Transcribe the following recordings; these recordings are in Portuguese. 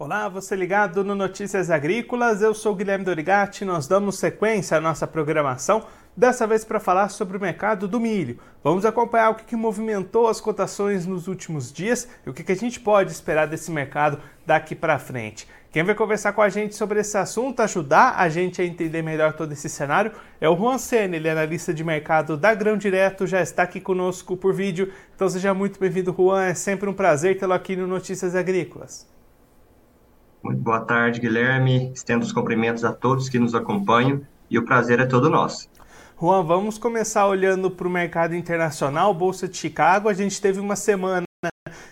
Olá, você ligado no Notícias Agrícolas, eu sou Guilherme Dorigati, nós damos sequência à nossa programação, dessa vez para falar sobre o mercado do milho. Vamos acompanhar o que, que movimentou as cotações nos últimos dias e o que, que a gente pode esperar desse mercado daqui para frente. Quem vai conversar com a gente sobre esse assunto, ajudar a gente a entender melhor todo esse cenário, é o Juan Senna, ele é analista de mercado da Grão Direto, já está aqui conosco por vídeo. Então seja muito bem-vindo, Juan, é sempre um prazer tê-lo aqui no Notícias Agrícolas. Muito boa tarde, Guilherme. Estendo os cumprimentos a todos que nos acompanham e o prazer é todo nosso. Juan, vamos começar olhando para o mercado internacional, Bolsa de Chicago. A gente teve uma semana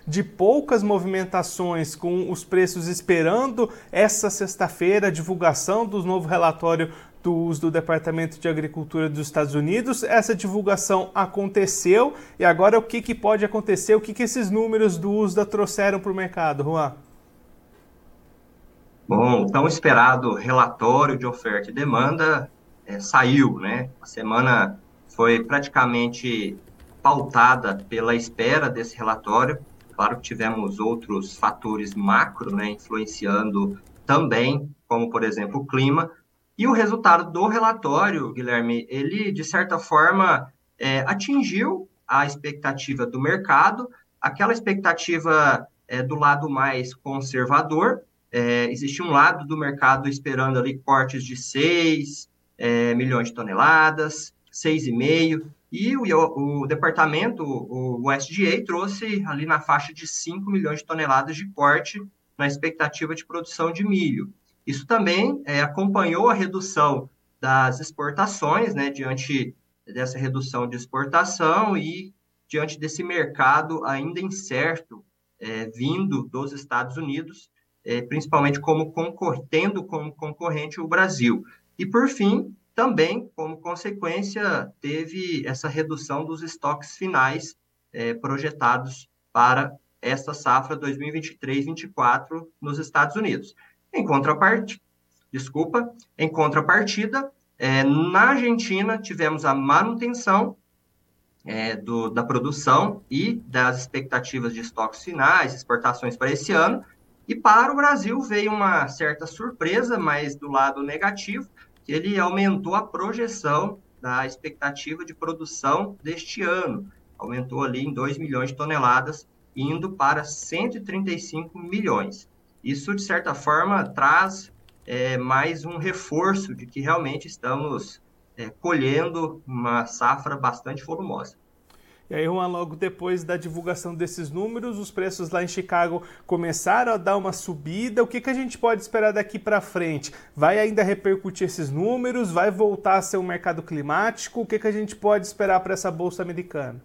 de poucas movimentações, com os preços esperando essa sexta-feira a divulgação do novo relatório do uso do Departamento de Agricultura dos Estados Unidos. Essa divulgação aconteceu e agora o que, que pode acontecer? O que, que esses números do USDA trouxeram para o mercado, Juan? Bom, o tão esperado relatório de oferta e demanda é, saiu, né? A semana foi praticamente pautada pela espera desse relatório. Claro que tivemos outros fatores macro, né, influenciando também, como por exemplo o clima. E o resultado do relatório, Guilherme, ele de certa forma é, atingiu a expectativa do mercado, aquela expectativa é, do lado mais conservador, é, existe um lado do mercado esperando ali cortes de 6 é, milhões de toneladas, 6,5, e o, o departamento, o, o trouxe ali na faixa de 5 milhões de toneladas de corte na expectativa de produção de milho. Isso também é, acompanhou a redução das exportações, né, diante dessa redução de exportação e diante desse mercado ainda incerto é, vindo dos Estados Unidos, é, principalmente como concor tendo como concorrente o Brasil. E, por fim, também, como consequência, teve essa redução dos estoques finais é, projetados para esta safra 2023-24 nos Estados Unidos. Em contraparte, desculpa, em contrapartida, é, na Argentina tivemos a manutenção é, do, da produção e das expectativas de estoques finais, exportações para esse ano, e para o Brasil veio uma certa surpresa, mas do lado negativo, que ele aumentou a projeção da expectativa de produção deste ano. Aumentou ali em 2 milhões de toneladas, indo para 135 milhões. Isso, de certa forma, traz é, mais um reforço de que realmente estamos é, colhendo uma safra bastante volumosa. E aí, Juan, logo depois da divulgação desses números, os preços lá em Chicago começaram a dar uma subida. O que, que a gente pode esperar daqui para frente? Vai ainda repercutir esses números? Vai voltar a ser um mercado climático? O que, que a gente pode esperar para essa bolsa americana?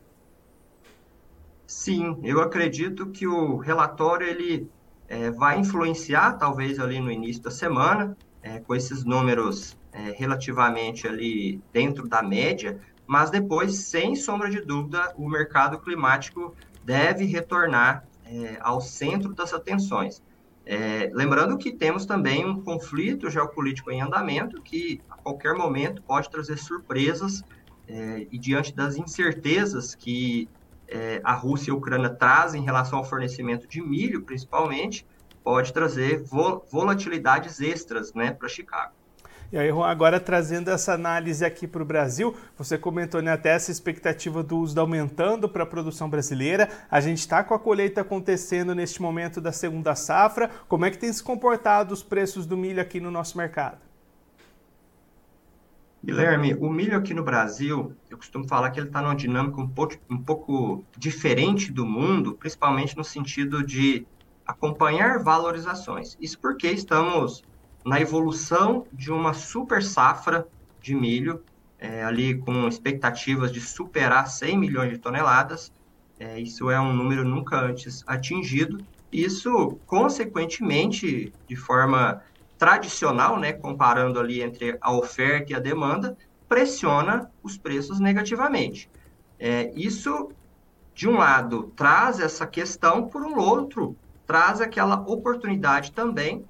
Sim, eu acredito que o relatório ele é, vai influenciar, talvez ali no início da semana, é, com esses números é, relativamente ali dentro da média, mas depois, sem sombra de dúvida, o mercado climático deve retornar é, ao centro das atenções. É, lembrando que temos também um conflito geopolítico em andamento que a qualquer momento pode trazer surpresas é, e diante das incertezas que é, a Rússia e a Ucrânia trazem em relação ao fornecimento de milho, principalmente, pode trazer volatilidades extras né, para Chicago. E aí, Juan, agora trazendo essa análise aqui para o Brasil, você comentou né, até essa expectativa do uso aumentando para a produção brasileira. A gente está com a colheita acontecendo neste momento da segunda safra. Como é que tem se comportado os preços do milho aqui no nosso mercado? Guilherme, o milho aqui no Brasil, eu costumo falar que ele está numa dinâmica um pouco, um pouco diferente do mundo, principalmente no sentido de acompanhar valorizações. Isso porque estamos na evolução de uma super safra de milho, é, ali com expectativas de superar 100 milhões de toneladas. É, isso é um número nunca antes atingido. Isso, consequentemente, de forma tradicional, né, comparando ali entre a oferta e a demanda, pressiona os preços negativamente. É, isso, de um lado, traz essa questão, por um outro, traz aquela oportunidade também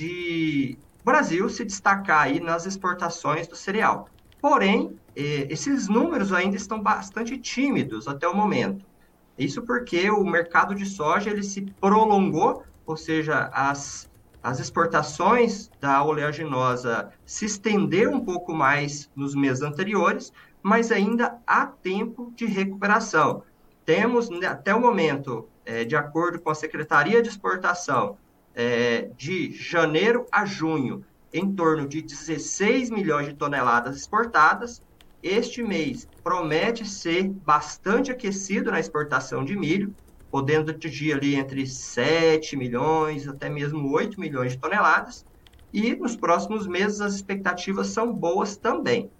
de Brasil se destacar aí nas exportações do cereal. Porém, eh, esses números ainda estão bastante tímidos até o momento. Isso porque o mercado de soja ele se prolongou ou seja, as, as exportações da oleaginosa se estenderam um pouco mais nos meses anteriores, mas ainda há tempo de recuperação. Temos, né, até o momento, é, de acordo com a Secretaria de Exportação, é, de janeiro a junho, em torno de 16 milhões de toneladas exportadas. Este mês promete ser bastante aquecido na exportação de milho, podendo atingir ali entre 7 milhões até mesmo 8 milhões de toneladas. E nos próximos meses as expectativas são boas também.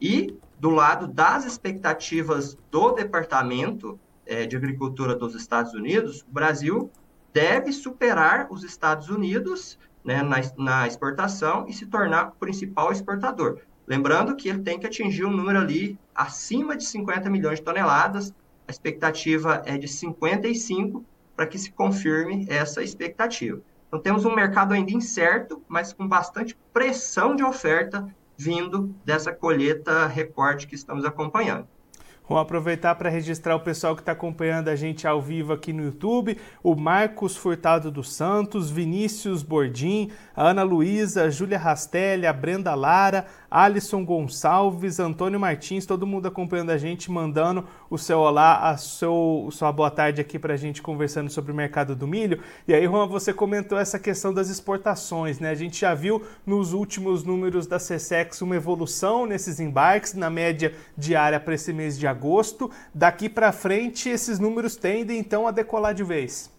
E do lado das expectativas do Departamento é, de Agricultura dos Estados Unidos, o Brasil deve superar os Estados Unidos né, na, na exportação e se tornar o principal exportador. Lembrando que ele tem que atingir um número ali acima de 50 milhões de toneladas, a expectativa é de 55 para que se confirme essa expectativa. Então temos um mercado ainda incerto, mas com bastante pressão de oferta vindo dessa colheita recorte que estamos acompanhando. Vamos aproveitar para registrar o pessoal que está acompanhando a gente ao vivo aqui no YouTube: o Marcos Furtado dos Santos, Vinícius Bordim, a Ana Luísa, Júlia Rastelli, a Brenda Lara, Alisson Gonçalves, Antônio Martins, todo mundo acompanhando a gente, mandando o seu olá, a seu, sua boa tarde aqui para a gente conversando sobre o mercado do milho. E aí, Juan, você comentou essa questão das exportações, né? A gente já viu nos últimos números da CSEX uma evolução nesses embarques, na média diária para esse mês de agosto. Daqui para frente, esses números tendem então a decolar de vez.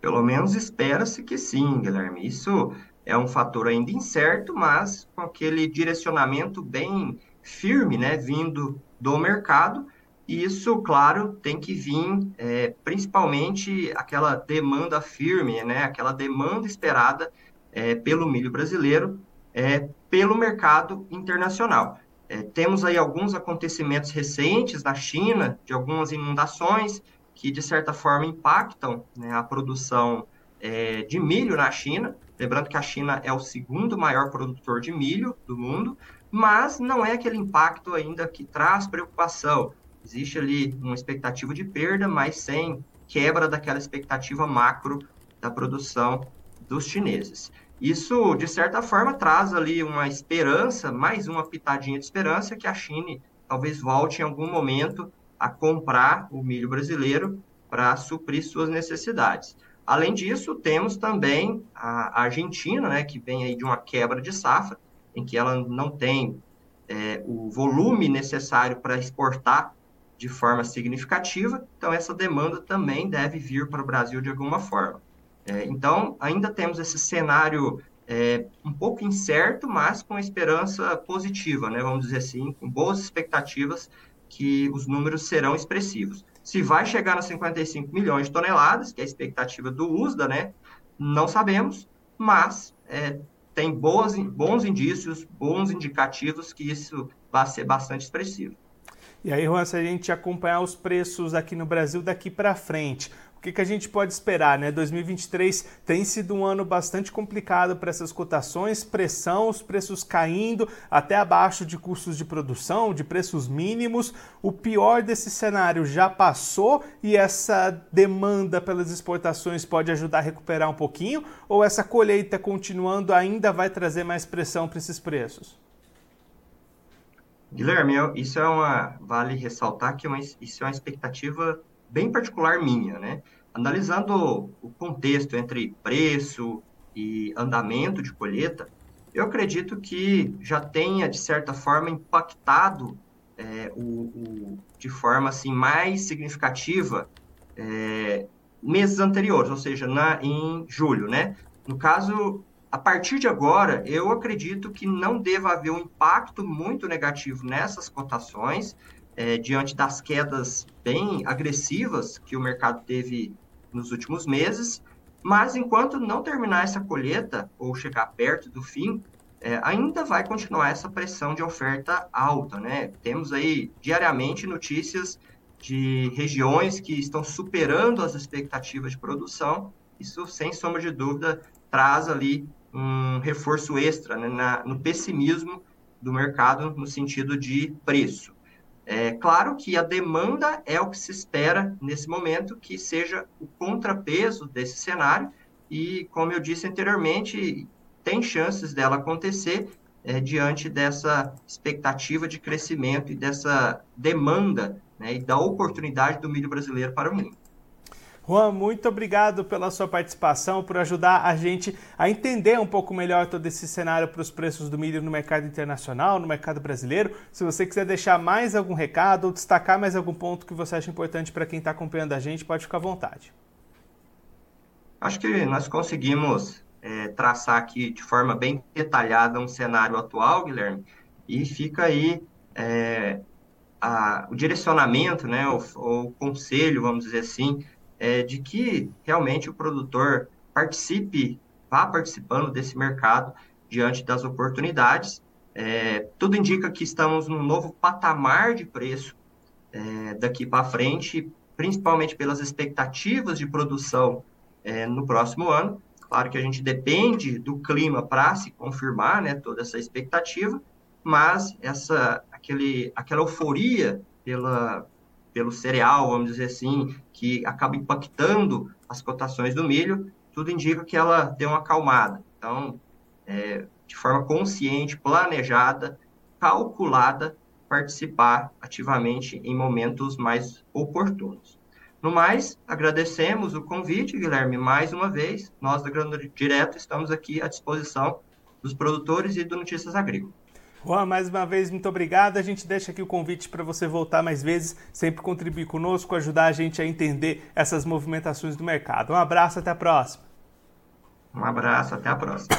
Pelo menos espera-se que sim, Guilherme. Isso é um fator ainda incerto, mas com aquele direcionamento bem firme, né, vindo do mercado. E isso, claro, tem que vir é, principalmente aquela demanda firme, né, aquela demanda esperada é, pelo milho brasileiro, é, pelo mercado internacional. É, temos aí alguns acontecimentos recentes na China, de algumas inundações, que de certa forma impactam né, a produção é, de milho na China. Lembrando que a China é o segundo maior produtor de milho do mundo, mas não é aquele impacto ainda que traz preocupação. Existe ali uma expectativa de perda, mas sem quebra daquela expectativa macro da produção dos chineses. Isso, de certa forma, traz ali uma esperança, mais uma pitadinha de esperança, que a China talvez volte em algum momento a comprar o milho brasileiro para suprir suas necessidades. Além disso, temos também a Argentina, né, que vem aí de uma quebra de safra, em que ela não tem é, o volume necessário para exportar de forma significativa, então essa demanda também deve vir para o Brasil de alguma forma. É, então, ainda temos esse cenário é, um pouco incerto, mas com esperança positiva, né, vamos dizer assim, com boas expectativas que os números serão expressivos. Se vai chegar nos 55 milhões de toneladas, que é a expectativa do USDA, né? Não sabemos, mas é, tem boas, bons indícios, bons indicativos que isso vai ser bastante expressivo. E aí, Juan, se a gente acompanhar os preços aqui no Brasil daqui para frente, o que, que, a gente pode esperar, né? 2023 tem sido um ano bastante complicado para essas cotações, pressão, os preços caindo até abaixo de custos de produção, de preços mínimos. O pior desse cenário já passou e essa demanda pelas exportações pode ajudar a recuperar um pouquinho? Ou essa colheita continuando ainda vai trazer mais pressão para esses preços? Guilherme, isso é uma. Vale ressaltar que é uma, isso é uma expectativa bem particular minha, né? Analisando o contexto entre preço e andamento de colheita, eu acredito que já tenha, de certa forma, impactado é, o, o, de forma assim, mais significativa é, meses anteriores, ou seja, na, em julho, né? No caso, a partir de agora, eu acredito que não deva haver um impacto muito negativo nessas cotações, é, diante das quedas bem agressivas que o mercado teve nos últimos meses, mas enquanto não terminar essa colheita ou chegar perto do fim, é, ainda vai continuar essa pressão de oferta alta, né? Temos aí diariamente notícias de regiões que estão superando as expectativas de produção. Isso, sem sombra de dúvida, traz ali um reforço extra né, na, no pessimismo do mercado no sentido de preço. É claro que a demanda é o que se espera nesse momento que seja o contrapeso desse cenário, e como eu disse anteriormente, tem chances dela acontecer é, diante dessa expectativa de crescimento e dessa demanda né, e da oportunidade do milho brasileiro para o mundo. Juan, muito obrigado pela sua participação, por ajudar a gente a entender um pouco melhor todo esse cenário para os preços do milho no mercado internacional, no mercado brasileiro. Se você quiser deixar mais algum recado ou destacar mais algum ponto que você acha importante para quem está acompanhando a gente, pode ficar à vontade. Acho que nós conseguimos é, traçar aqui de forma bem detalhada um cenário atual, Guilherme, e fica aí é, a, o direcionamento, né, o, o conselho, vamos dizer assim, é, de que realmente o produtor participe, vá participando desse mercado diante das oportunidades. É, tudo indica que estamos num novo patamar de preço é, daqui para frente, principalmente pelas expectativas de produção é, no próximo ano. Claro que a gente depende do clima para se confirmar né, toda essa expectativa, mas essa aquele, aquela euforia pela, pelo cereal, vamos dizer assim, que acaba impactando as cotações do milho, tudo indica que ela deu uma acalmada. Então, é, de forma consciente, planejada, calculada, participar ativamente em momentos mais oportunos. No mais, agradecemos o convite, Guilherme, mais uma vez. Nós da Grande Direto estamos aqui à disposição dos produtores e do Notícias Agrícolas. Juan, mais uma vez, muito obrigado. A gente deixa aqui o convite para você voltar mais vezes, sempre contribuir conosco, ajudar a gente a entender essas movimentações do mercado. Um abraço, até a próxima. Um abraço, até a próxima.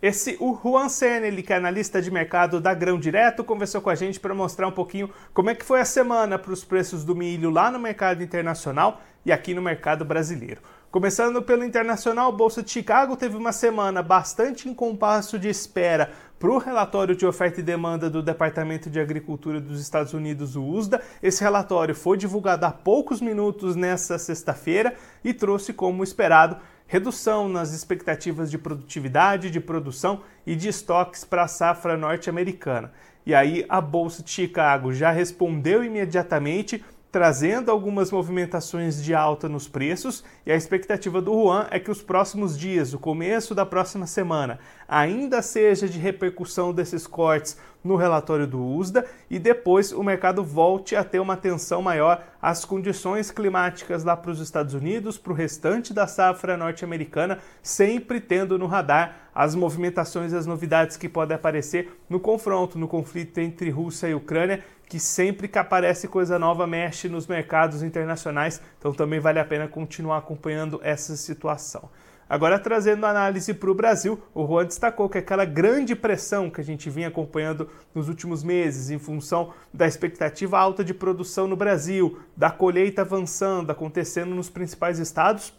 Esse, o Juan Sen, ele que é analista de mercado da Grão Direto, conversou com a gente para mostrar um pouquinho como é que foi a semana para os preços do milho lá no mercado internacional e aqui no mercado brasileiro. Começando pelo internacional, a Bolsa de Chicago teve uma semana bastante em compasso de espera para o relatório de oferta e demanda do Departamento de Agricultura dos Estados Unidos, o USDA. Esse relatório foi divulgado há poucos minutos nesta sexta-feira e trouxe, como esperado, redução nas expectativas de produtividade, de produção e de estoques para a safra norte-americana. E aí a Bolsa de Chicago já respondeu imediatamente trazendo algumas movimentações de alta nos preços, e a expectativa do Juan é que os próximos dias, o começo da próxima semana, ainda seja de repercussão desses cortes no relatório do USDA e depois o mercado volte a ter uma atenção maior às condições climáticas lá para os Estados Unidos, para o restante da safra norte-americana, sempre tendo no radar as movimentações e as novidades que podem aparecer no confronto, no conflito entre Rússia e Ucrânia, que sempre que aparece coisa nova mexe nos mercados internacionais, então também vale a pena continuar acompanhando essa situação. Agora, trazendo análise para o Brasil, o Juan destacou que aquela grande pressão que a gente vinha acompanhando nos últimos meses, em função da expectativa alta de produção no Brasil, da colheita avançando, acontecendo nos principais estados,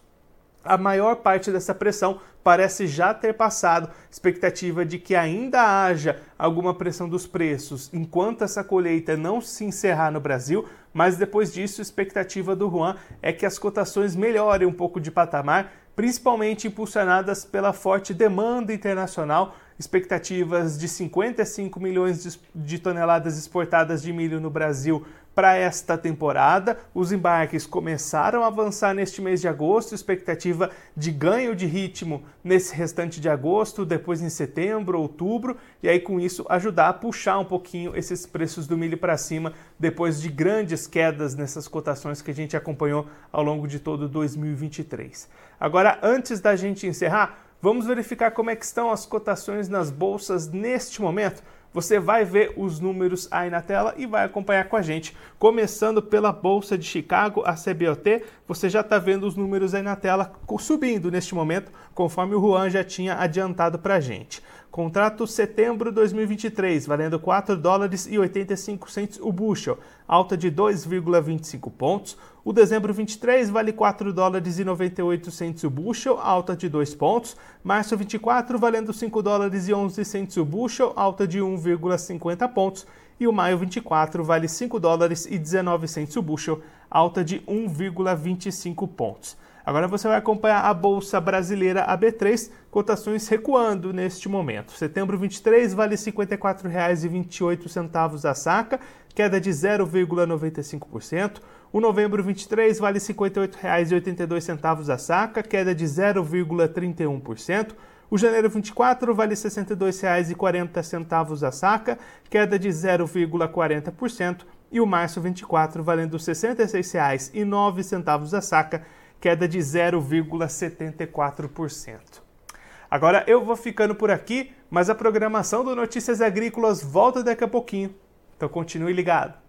a maior parte dessa pressão parece já ter passado. Expectativa de que ainda haja alguma pressão dos preços enquanto essa colheita não se encerrar no Brasil, mas depois disso, expectativa do Juan é que as cotações melhorem um pouco de patamar, principalmente impulsionadas pela forte demanda internacional expectativas de 55 milhões de toneladas exportadas de milho no Brasil para esta temporada. Os embarques começaram a avançar neste mês de agosto, expectativa de ganho de ritmo nesse restante de agosto, depois em setembro, outubro, e aí com isso ajudar a puxar um pouquinho esses preços do milho para cima depois de grandes quedas nessas cotações que a gente acompanhou ao longo de todo 2023. Agora, antes da gente encerrar, Vamos verificar como é que estão as cotações nas bolsas neste momento. Você vai ver os números aí na tela e vai acompanhar com a gente. Começando pela Bolsa de Chicago, a CBOT, você já está vendo os números aí na tela subindo neste momento, conforme o Juan já tinha adiantado para a gente. Contrato setembro 2023, valendo 4 dólares e 85 cents o bushel, alta de 2,25 pontos. O dezembro 23 vale 4 dólares e 98 cents o bushel, alta de 2 pontos. Março 24 valendo 5 dólares e 11 cents o bushel, alta de 1,50 pontos. E o maio 24 vale 5 dólares e 19 cents o bushel, alta de 1,25 pontos. Agora você vai acompanhar a Bolsa Brasileira AB3, cotações recuando neste momento. Setembro 23 vale R$ 54,28 a saca, queda de 0,95%. O novembro 23 vale R$ 58,82 a saca, queda de 0,31%. O janeiro 24 vale R$ 62,40 a saca, queda de 0,40%. E o março 24 valendo R$ 66,09 a saca, queda de 0,74%. Agora eu vou ficando por aqui, mas a programação do Notícias Agrícolas volta daqui a pouquinho. Então continue ligado.